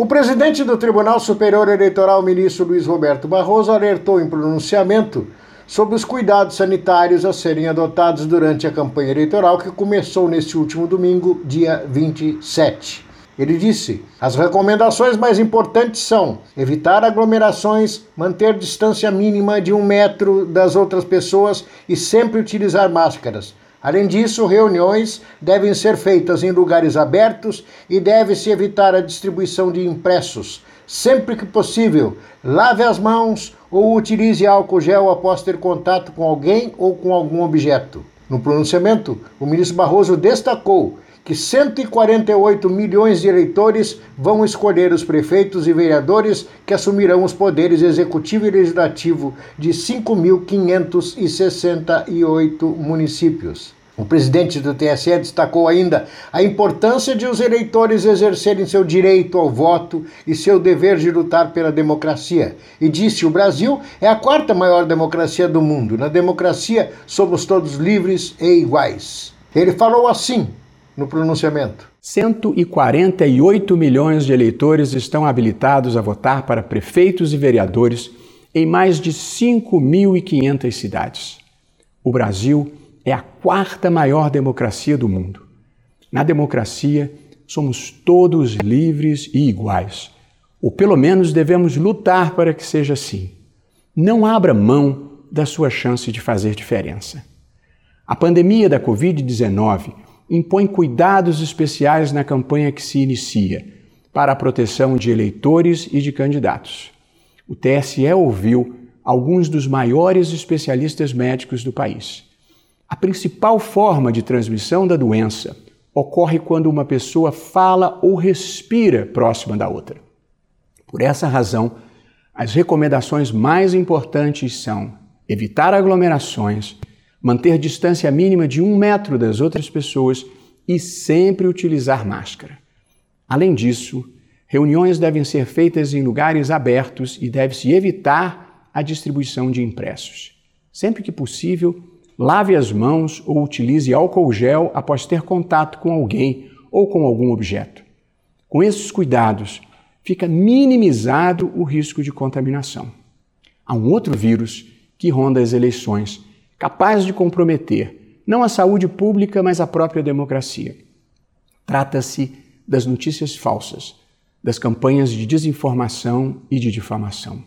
O presidente do Tribunal Superior Eleitoral, ministro Luiz Roberto Barroso, alertou em pronunciamento sobre os cuidados sanitários a serem adotados durante a campanha eleitoral que começou neste último domingo, dia 27. Ele disse: as recomendações mais importantes são evitar aglomerações, manter distância mínima de um metro das outras pessoas e sempre utilizar máscaras. Além disso, reuniões devem ser feitas em lugares abertos e deve-se evitar a distribuição de impressos. Sempre que possível, lave as mãos ou utilize álcool gel após ter contato com alguém ou com algum objeto. No pronunciamento, o ministro Barroso destacou que 148 milhões de eleitores vão escolher os prefeitos e vereadores que assumirão os poderes executivo e legislativo de 5.568 municípios. O presidente do TSE destacou ainda a importância de os eleitores exercerem seu direito ao voto e seu dever de lutar pela democracia. E disse: o Brasil é a quarta maior democracia do mundo. Na democracia, somos todos livres e iguais. Ele falou assim no pronunciamento. 148 milhões de eleitores estão habilitados a votar para prefeitos e vereadores em mais de 5.500 cidades. O Brasil é a quarta maior democracia do mundo. Na democracia, somos todos livres e iguais. Ou pelo menos devemos lutar para que seja assim. Não abra mão da sua chance de fazer diferença. A pandemia da Covid-19 impõe cuidados especiais na campanha que se inicia para a proteção de eleitores e de candidatos. O TSE ouviu alguns dos maiores especialistas médicos do país. A principal forma de transmissão da doença ocorre quando uma pessoa fala ou respira próxima da outra. Por essa razão, as recomendações mais importantes são evitar aglomerações, manter distância mínima de um metro das outras pessoas e sempre utilizar máscara. Além disso, reuniões devem ser feitas em lugares abertos e deve-se evitar a distribuição de impressos. Sempre que possível, lave as mãos ou utilize álcool gel após ter contato com alguém ou com algum objeto. Com esses cuidados, fica minimizado o risco de contaminação. Há um outro vírus que ronda as eleições capaz de comprometer não a saúde pública, mas a própria democracia. Trata-se das notícias falsas, das campanhas de desinformação e de difamação.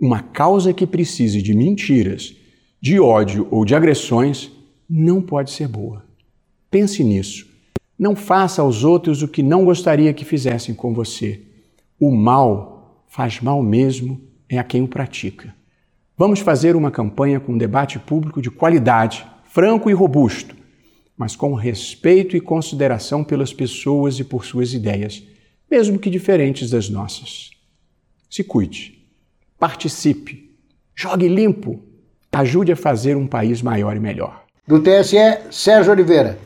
Uma causa que precise de mentiras, de ódio ou de agressões não pode ser boa. Pense nisso. Não faça aos outros o que não gostaria que fizessem com você. O mal faz mal mesmo é a quem o pratica. Vamos fazer uma campanha com um debate público de qualidade, franco e robusto, mas com respeito e consideração pelas pessoas e por suas ideias, mesmo que diferentes das nossas. Se cuide, participe, jogue limpo, ajude a fazer um país maior e melhor. Do TSE, Sérgio Oliveira.